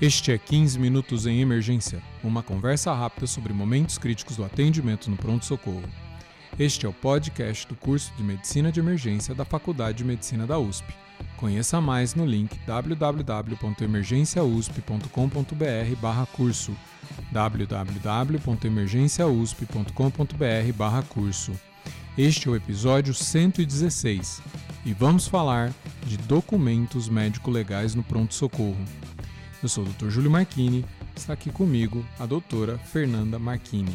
Este é 15 Minutos em Emergência, uma conversa rápida sobre momentos críticos do atendimento no pronto-socorro. Este é o podcast do curso de Medicina de Emergência da Faculdade de Medicina da USP. Conheça mais no link www.emergenciausp.com.br/curso www.emergenciausp.com.br/curso. Este é o episódio 116 e vamos falar de documentos médico-legais no pronto-socorro. Eu sou o Dr. Júlio Marchini, está aqui comigo a doutora Fernanda Marchini.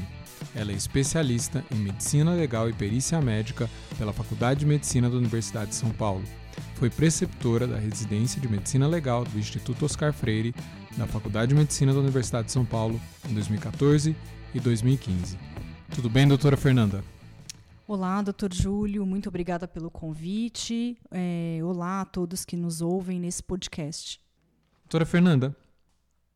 Ela é especialista em Medicina Legal e Perícia Médica pela Faculdade de Medicina da Universidade de São Paulo. Foi preceptora da Residência de Medicina Legal do Instituto Oscar Freire, da Faculdade de Medicina da Universidade de São Paulo, em 2014 e 2015. Tudo bem, doutora Fernanda? Olá, doutor Júlio, muito obrigada pelo convite. É, olá a todos que nos ouvem nesse podcast. Doutora Fernanda,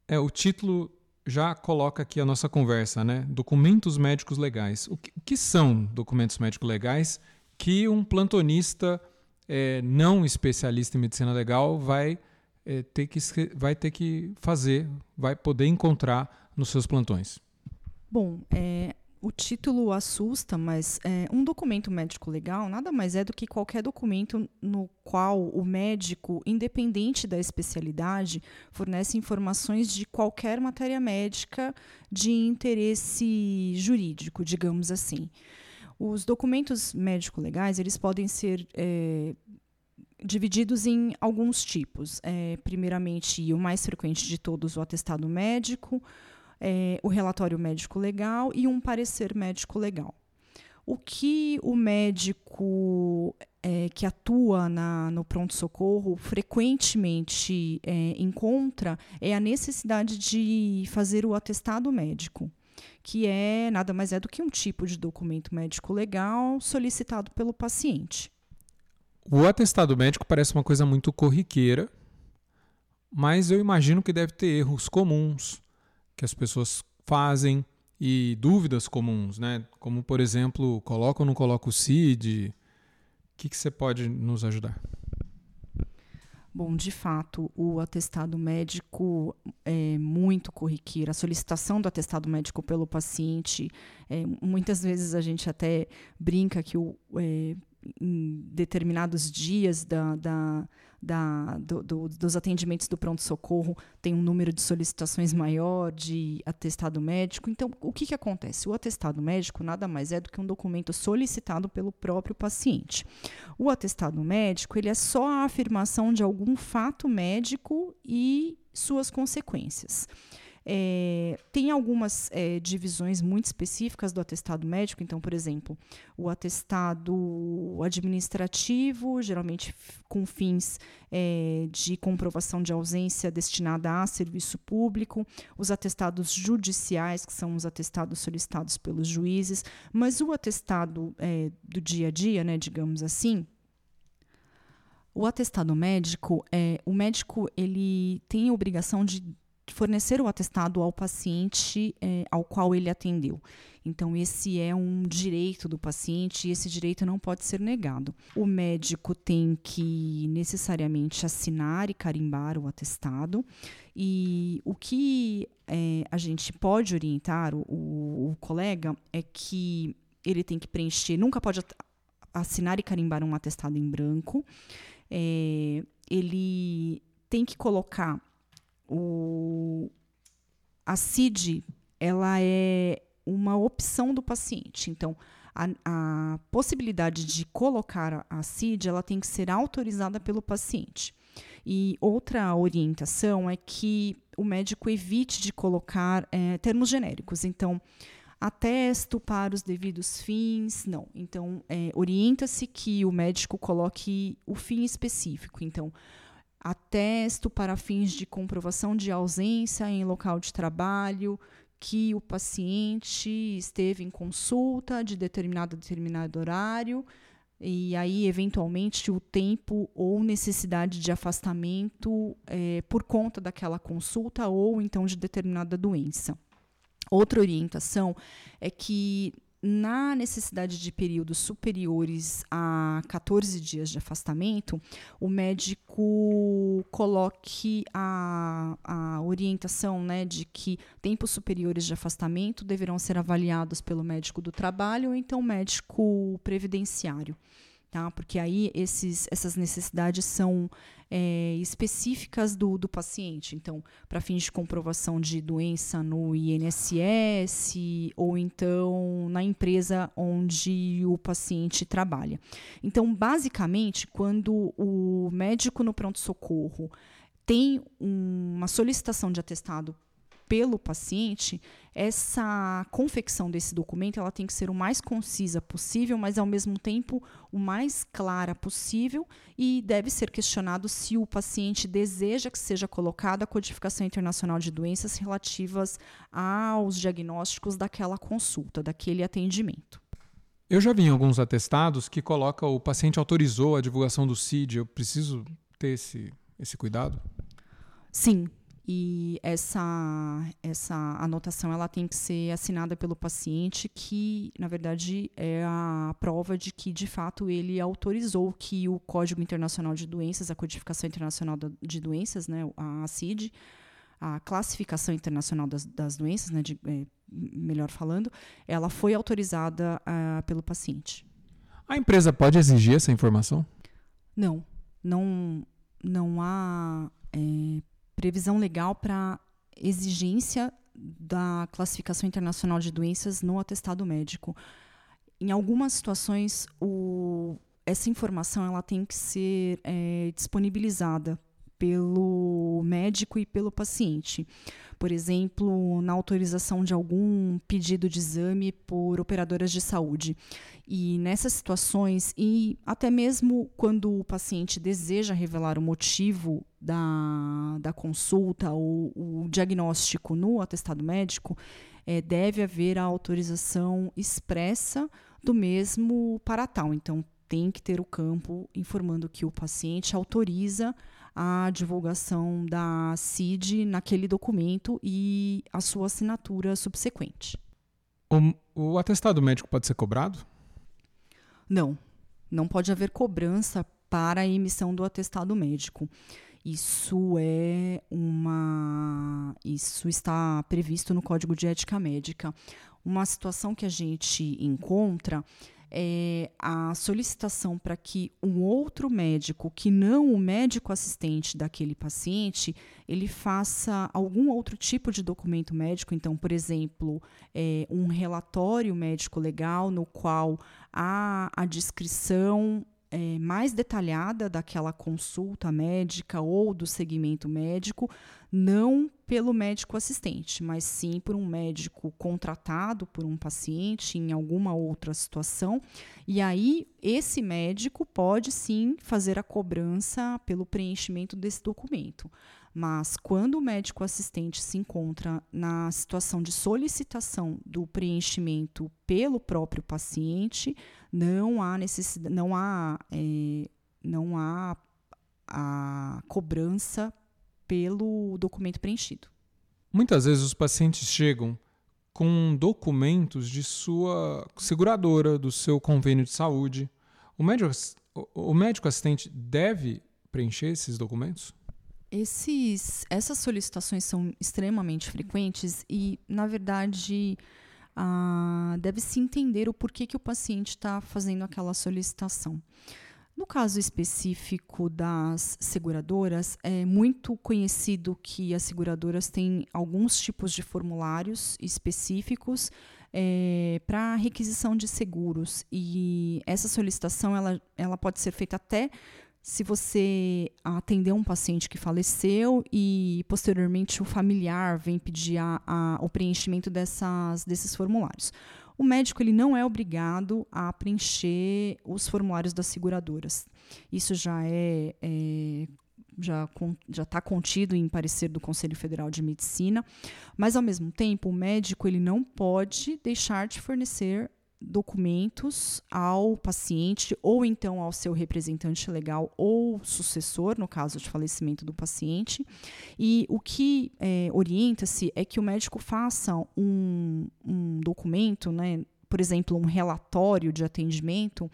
é, o título já coloca aqui a nossa conversa, né? Documentos médicos legais. O que, que são documentos médicos legais que um plantonista é, não especialista em medicina legal vai, é, ter que, vai ter que fazer, vai poder encontrar nos seus plantões? Bom, é, o título assusta, mas é, um documento médico legal nada mais é do que qualquer documento no qual o médico, independente da especialidade, fornece informações de qualquer matéria médica de interesse jurídico, digamos assim. Os documentos médico-legais eles podem ser é, divididos em alguns tipos. É, primeiramente, o mais frequente de todos, o atestado médico é, o relatório médico legal e um parecer médico legal. O que o médico é, que atua na, no pronto-socorro frequentemente é, encontra é a necessidade de fazer o atestado médico, que é nada mais é do que um tipo de documento médico legal solicitado pelo paciente. O atestado médico parece uma coisa muito corriqueira, mas eu imagino que deve ter erros comuns que as pessoas fazem e dúvidas comuns, né? Como, por exemplo, coloca ou não coloca o CID? O que, que você pode nos ajudar? Bom, de fato, o atestado médico é muito corriqueiro. A solicitação do atestado médico pelo paciente, é, muitas vezes a gente até brinca que o, é, em determinados dias da, da, da, do, do, dos atendimentos do pronto-socorro tem um número de solicitações maior de atestado médico. Então, o que, que acontece? O atestado médico nada mais é do que um documento solicitado pelo próprio paciente. O atestado médico ele é só a afirmação de algum fato médico e suas consequências. É, tem algumas é, divisões muito específicas do atestado médico, então, por exemplo, o atestado administrativo, geralmente com fins é, de comprovação de ausência destinada a serviço público, os atestados judiciais, que são os atestados solicitados pelos juízes, mas o atestado é, do dia a dia, né, digamos assim, o atestado médico, é, o médico ele tem a obrigação de fornecer o atestado ao paciente é, ao qual ele atendeu. Então, esse é um direito do paciente e esse direito não pode ser negado. O médico tem que necessariamente assinar e carimbar o atestado, e o que é, a gente pode orientar o, o, o colega é que ele tem que preencher, nunca pode assinar e carimbar um atestado em branco. É, ele tem que colocar o, a CID ela é uma opção do paciente. Então, a, a, possibilidade de colocar a CID ela tem que ser autorizada pelo paciente. E outra orientação é que o médico evite de colocar é, termos genéricos. Então, atesto para os devidos fins, não. Então, é, orienta-se que o médico coloque o fim específico. Então, atesto para fins de comprovação de ausência em local de trabalho, que o paciente esteve em consulta de determinado determinado horário e aí eventualmente o tempo ou necessidade de afastamento é, por conta daquela consulta ou então de determinada doença. Outra orientação é que na necessidade de períodos superiores a 14 dias de afastamento, o médico coloque a, a orientação né, de que tempos superiores de afastamento deverão ser avaliados pelo médico do trabalho ou então médico previdenciário tá? Porque aí esses, essas necessidades são é, específicas do, do paciente. Então, para fins de comprovação de doença no INSS ou então na empresa onde o paciente trabalha. Então, basicamente, quando o médico no pronto-socorro tem uma solicitação de atestado pelo paciente, essa confecção desse documento ela tem que ser o mais concisa possível, mas ao mesmo tempo o mais clara possível e deve ser questionado se o paciente deseja que seja colocada a codificação internacional de doenças relativas aos diagnósticos daquela consulta, daquele atendimento. Eu já vi em alguns atestados que coloca o paciente autorizou a divulgação do CID. Eu preciso ter esse, esse cuidado? Sim, e essa, essa anotação ela tem que ser assinada pelo paciente, que, na verdade, é a prova de que, de fato, ele autorizou que o Código Internacional de Doenças, a Codificação Internacional de Doenças, né, a CID, a Classificação Internacional das, das Doenças, né, de, é, melhor falando, ela foi autorizada uh, pelo paciente. A empresa pode exigir essa informação? Não, não, não há é, previsão legal para exigência da classificação internacional de doenças no atestado médico. Em algumas situações, o, essa informação ela tem que ser é, disponibilizada pelo médico e pelo paciente. Por exemplo, na autorização de algum pedido de exame por operadoras de saúde. E nessas situações, e até mesmo quando o paciente deseja revelar o motivo da, da consulta ou o diagnóstico no atestado médico, é, deve haver a autorização expressa do mesmo para tal. Então, tem que ter o campo informando que o paciente autoriza a divulgação da CID naquele documento e a sua assinatura subsequente. O, o atestado médico pode ser cobrado? Não, não pode haver cobrança para a emissão do atestado médico. Isso é uma. Isso está previsto no Código de Ética Médica. Uma situação que a gente encontra é, a solicitação para que um outro médico, que não o médico assistente daquele paciente, ele faça algum outro tipo de documento médico. Então, por exemplo, é, um relatório médico legal no qual há a descrição é, mais detalhada daquela consulta médica ou do segmento médico, não pelo médico assistente, mas sim por um médico contratado por um paciente em alguma outra situação. E aí, esse médico pode sim fazer a cobrança pelo preenchimento desse documento. Mas quando o médico assistente se encontra na situação de solicitação do preenchimento pelo próprio paciente, não há necessidade, não há, é, não há a cobrança pelo documento preenchido. Muitas vezes os pacientes chegam com documentos de sua seguradora, do seu convênio de saúde. O médico, o médico assistente deve preencher esses documentos? Esses, essas solicitações são extremamente frequentes e, na verdade, ah, deve-se entender o porquê que o paciente está fazendo aquela solicitação. No caso específico das seguradoras, é muito conhecido que as seguradoras têm alguns tipos de formulários específicos é, para requisição de seguros e essa solicitação ela, ela pode ser feita até se você atender um paciente que faleceu e posteriormente o familiar vem pedir a, a, o preenchimento dessas, desses formulários. O médico ele não é obrigado a preencher os formulários das seguradoras. Isso já é, é já já está contido em parecer do Conselho Federal de Medicina, mas ao mesmo tempo o médico ele não pode deixar de fornecer documentos ao paciente ou então ao seu representante legal ou sucessor, no caso de falecimento do paciente. E o que é, orienta-se é que o médico faça um, um documento, né, por exemplo, um relatório de atendimento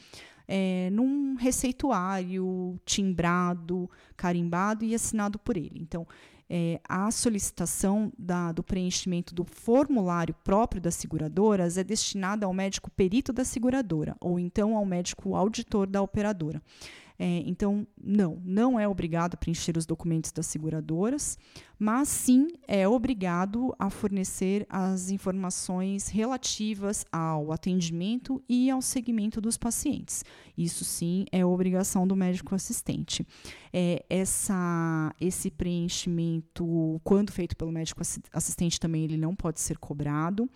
é, num receituário timbrado, carimbado e assinado por ele. Então, é, a solicitação da, do preenchimento do formulário próprio das seguradoras é destinada ao médico perito da seguradora ou então ao médico auditor da operadora. É, então, não, não é obrigado a preencher os documentos das seguradoras, mas sim é obrigado a fornecer as informações relativas ao atendimento e ao segmento dos pacientes. Isso sim é obrigação do médico assistente. É, essa, esse preenchimento, quando feito pelo médico assistente, também ele não pode ser cobrado.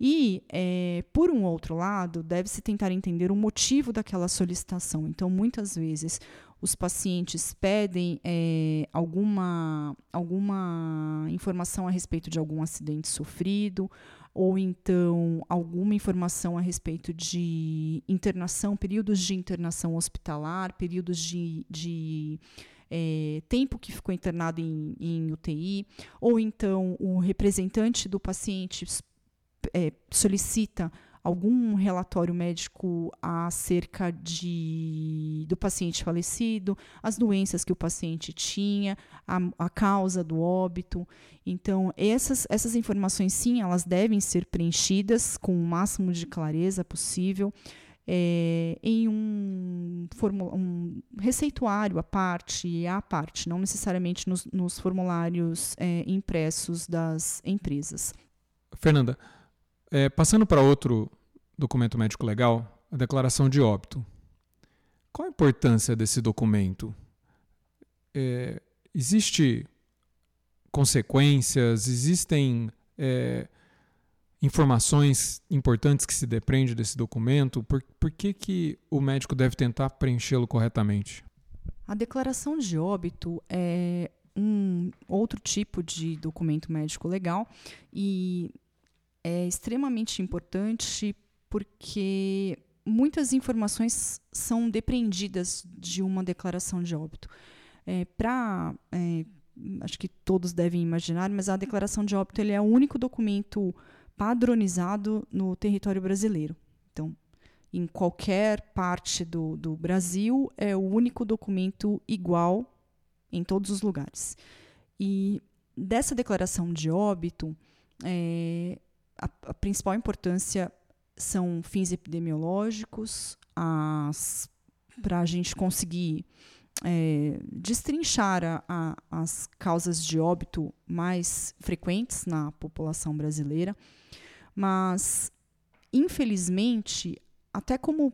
E, é, por um outro lado, deve-se tentar entender o motivo daquela solicitação. Então, muitas vezes, os pacientes pedem é, alguma, alguma informação a respeito de algum acidente sofrido, ou então alguma informação a respeito de internação, períodos de internação hospitalar, períodos de, de é, tempo que ficou internado em, em UTI, ou então o representante do paciente é, solicita algum relatório médico acerca de, do paciente falecido, as doenças que o paciente tinha, a, a causa do óbito. Então, essas, essas informações, sim, elas devem ser preenchidas com o máximo de clareza possível. É, em um, um, receituário à parte, à parte, não necessariamente nos, nos formulários é, impressos das empresas. Fernanda, é, passando para outro documento médico legal, a declaração de óbito. Qual a importância desse documento? É, existe consequências? Existem é, informações importantes que se dependem desse documento? Por, por que, que o médico deve tentar preenchê-lo corretamente? A declaração de óbito é um outro tipo de documento médico legal e é extremamente importante porque muitas informações são depreendidas de uma declaração de óbito. É, Para, é, acho que todos devem imaginar, mas a declaração de óbito ele é o único documento padronizado no território brasileiro. Então, em qualquer parte do, do Brasil, é o único documento igual em todos os lugares. E dessa declaração de óbito, é, a, a principal importância são fins epidemiológicos, para a gente conseguir é, destrinchar a, a, as causas de óbito mais frequentes na população brasileira, mas, infelizmente, até como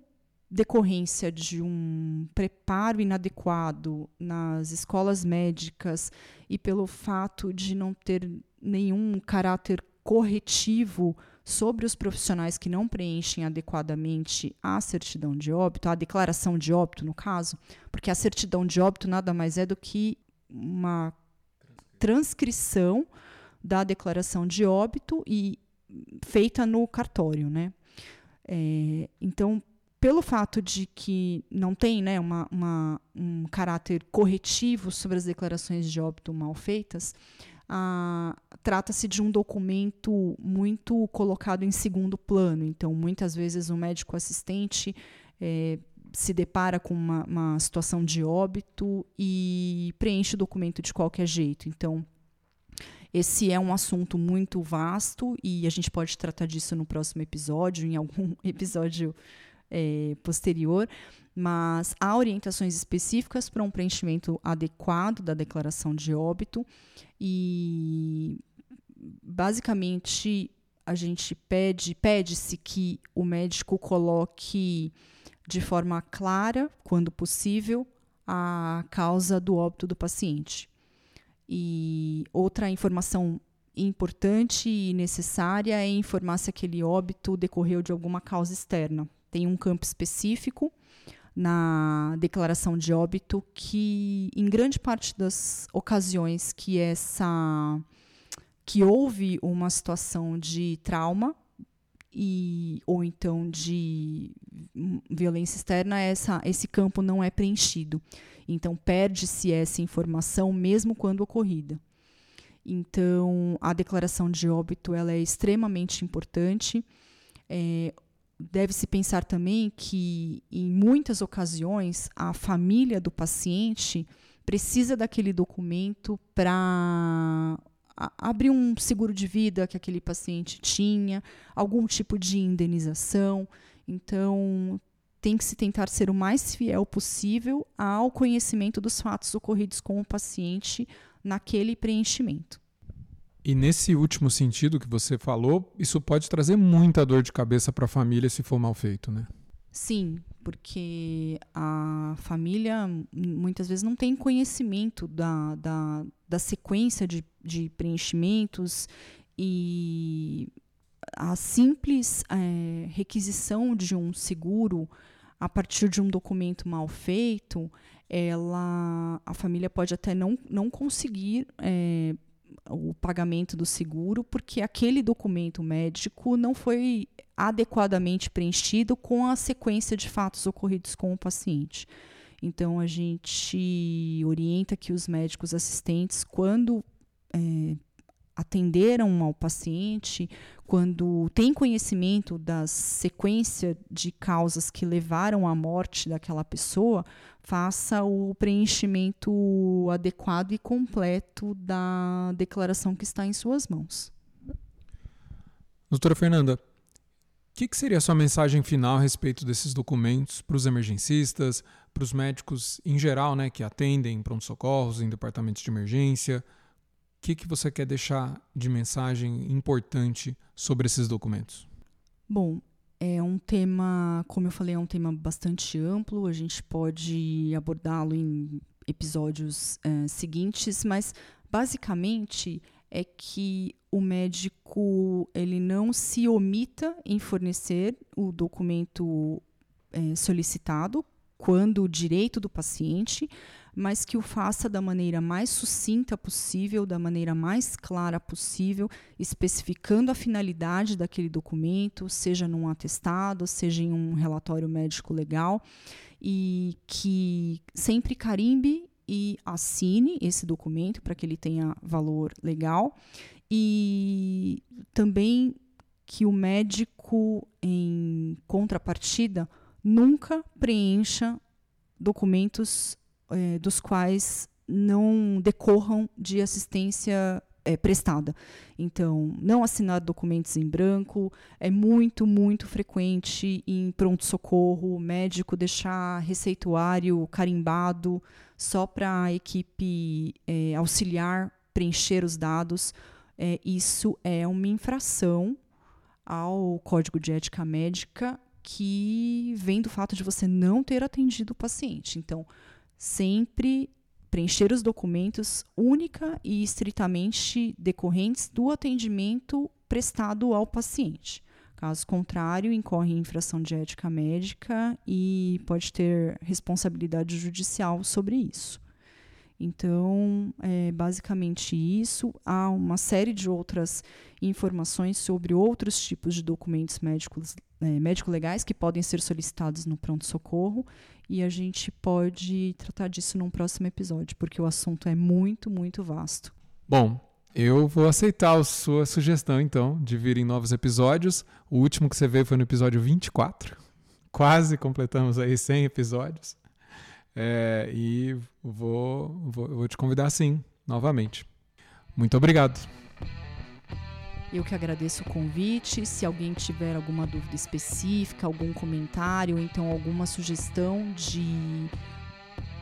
decorrência de um preparo inadequado nas escolas médicas e pelo fato de não ter nenhum caráter corretivo sobre os profissionais que não preenchem adequadamente a certidão de óbito, a declaração de óbito, no caso, porque a certidão de óbito nada mais é do que uma transcrição da declaração de óbito e feita no cartório, né? É, então, pelo fato de que não tem né, uma, uma, um caráter corretivo sobre as declarações de óbito mal feitas, ah, trata-se de um documento muito colocado em segundo plano. Então, muitas vezes o médico assistente é, se depara com uma, uma situação de óbito e preenche o documento de qualquer jeito. Então, esse é um assunto muito vasto e a gente pode tratar disso no próximo episódio, em algum episódio é, posterior, mas há orientações específicas para um preenchimento adequado da declaração de óbito e basicamente a gente pede pede-se que o médico coloque de forma clara, quando possível, a causa do óbito do paciente. E outra informação importante e necessária é informar se aquele óbito decorreu de alguma causa externa. Tem um campo específico na declaração de óbito que, em grande parte das ocasiões que essa que houve uma situação de trauma e ou então de violência externa, essa, esse campo não é preenchido. Então perde-se essa informação mesmo quando ocorrida. Então a declaração de óbito ela é extremamente importante. É, deve-se pensar também que, em muitas ocasiões, a família do paciente precisa daquele documento para abrir um seguro de vida que aquele paciente tinha, algum tipo de indenização. Então, tem que se tentar ser o mais fiel possível ao conhecimento dos fatos ocorridos com o paciente naquele preenchimento. E nesse último sentido que você falou, isso pode trazer muita dor de cabeça para a família se for mal feito, né? Sim, porque a família muitas vezes não tem conhecimento da, da, da sequência de, de preenchimentos e a simples é, requisição de um seguro a partir de um documento mal feito, ela, a família pode até não, não conseguir é, o pagamento do seguro porque aquele documento médico não foi adequadamente preenchido com a sequência de fatos ocorridos com o paciente. Então, a gente orienta que os médicos assistentes, quando é, atenderam ao paciente, quando tem conhecimento da sequência de causas que levaram à morte daquela pessoa, faça o preenchimento adequado e completo da declaração que está em suas mãos. Doutora Fernanda, o que, que, seria a sua mensagem final a respeito desses documentos para os emergencistas, para os médicos em geral, né, que atendem pronto-socorros, em departamentos de emergência? Que, que você quer deixar de mensagem importante sobre esses documentos? Bom, é um tema, como eu falei, é um tema bastante amplo. A gente pode abordá-lo em episódios é, seguintes, mas basicamente é que o médico ele não se omita em fornecer o documento é, solicitado quando o direito do paciente, mas que o faça da maneira mais sucinta possível, da maneira mais clara possível, especificando a finalidade daquele documento, seja num atestado, seja em um relatório médico legal, e que sempre carimbe e assine esse documento para que ele tenha valor legal. E também que o médico em contrapartida nunca preencha documentos é, dos quais não decorram de assistência é, prestada. Então, não assinar documentos em branco é muito, muito frequente em pronto-socorro, médico deixar receituário carimbado só para a equipe é, auxiliar preencher os dados. É, isso é uma infração ao Código de Ética Médica que vem do fato de você não ter atendido o paciente. Então, sempre preencher os documentos única e estritamente decorrentes do atendimento prestado ao paciente. Caso contrário, incorre em infração de ética médica e pode ter responsabilidade judicial sobre isso. Então, é basicamente isso. Há uma série de outras informações sobre outros tipos de documentos médicos, é, médico-legais que podem ser solicitados no pronto-socorro e a gente pode tratar disso num próximo episódio, porque o assunto é muito, muito vasto. Bom, eu vou aceitar a sua sugestão, então, de vir em novos episódios. O último que você veio foi no episódio 24. Quase completamos aí 100 episódios. É, e vou, vou, vou te convidar sim, novamente. Muito obrigado. Eu que agradeço o convite. Se alguém tiver alguma dúvida específica, algum comentário, ou então alguma sugestão de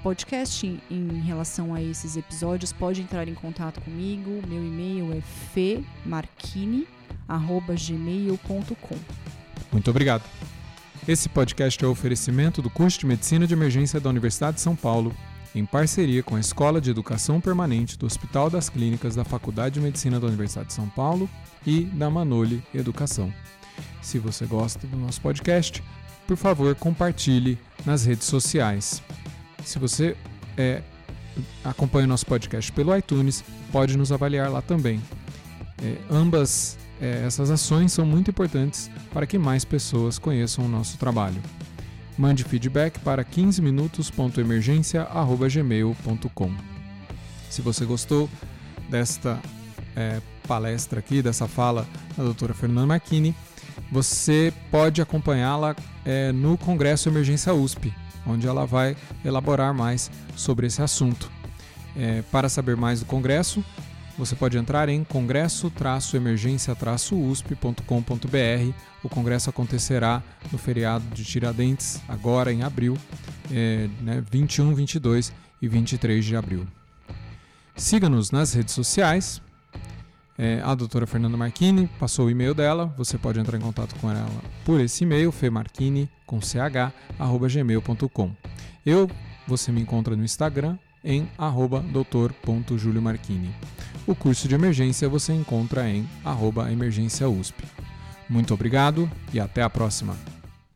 podcast em, em relação a esses episódios, pode entrar em contato comigo. Meu e-mail é femarquini.gmail.com. Muito obrigado. Esse podcast é um oferecimento do curso de Medicina de Emergência da Universidade de São Paulo, em parceria com a Escola de Educação Permanente do Hospital das Clínicas da Faculdade de Medicina da Universidade de São Paulo e da Manoli Educação. Se você gosta do nosso podcast, por favor, compartilhe nas redes sociais. Se você é, acompanha o nosso podcast pelo iTunes, pode nos avaliar lá também. É, ambas é, essas ações são muito importantes para que mais pessoas conheçam o nosso trabalho. Mande feedback para 15minutos.emergência.gmail.com Se você gostou desta é, palestra aqui, dessa fala da doutora Fernanda Marchini, você pode acompanhá-la é, no Congresso Emergência USP, onde ela vai elaborar mais sobre esse assunto. É, para saber mais do Congresso, você pode entrar em congresso-emergência-usp.com.br. O congresso acontecerá no feriado de Tiradentes, agora em abril, é, né, 21, 22 e 23 de abril. Siga-nos nas redes sociais. É, a doutora Fernanda Marchini passou o e-mail dela. Você pode entrar em contato com ela por esse e-mail, femarchini, com ch, gmail.com. Eu, você me encontra no Instagram, em arroba doutor.juliomarchini. O curso de emergência você encontra em arroba emergência USP. Muito obrigado e até a próxima!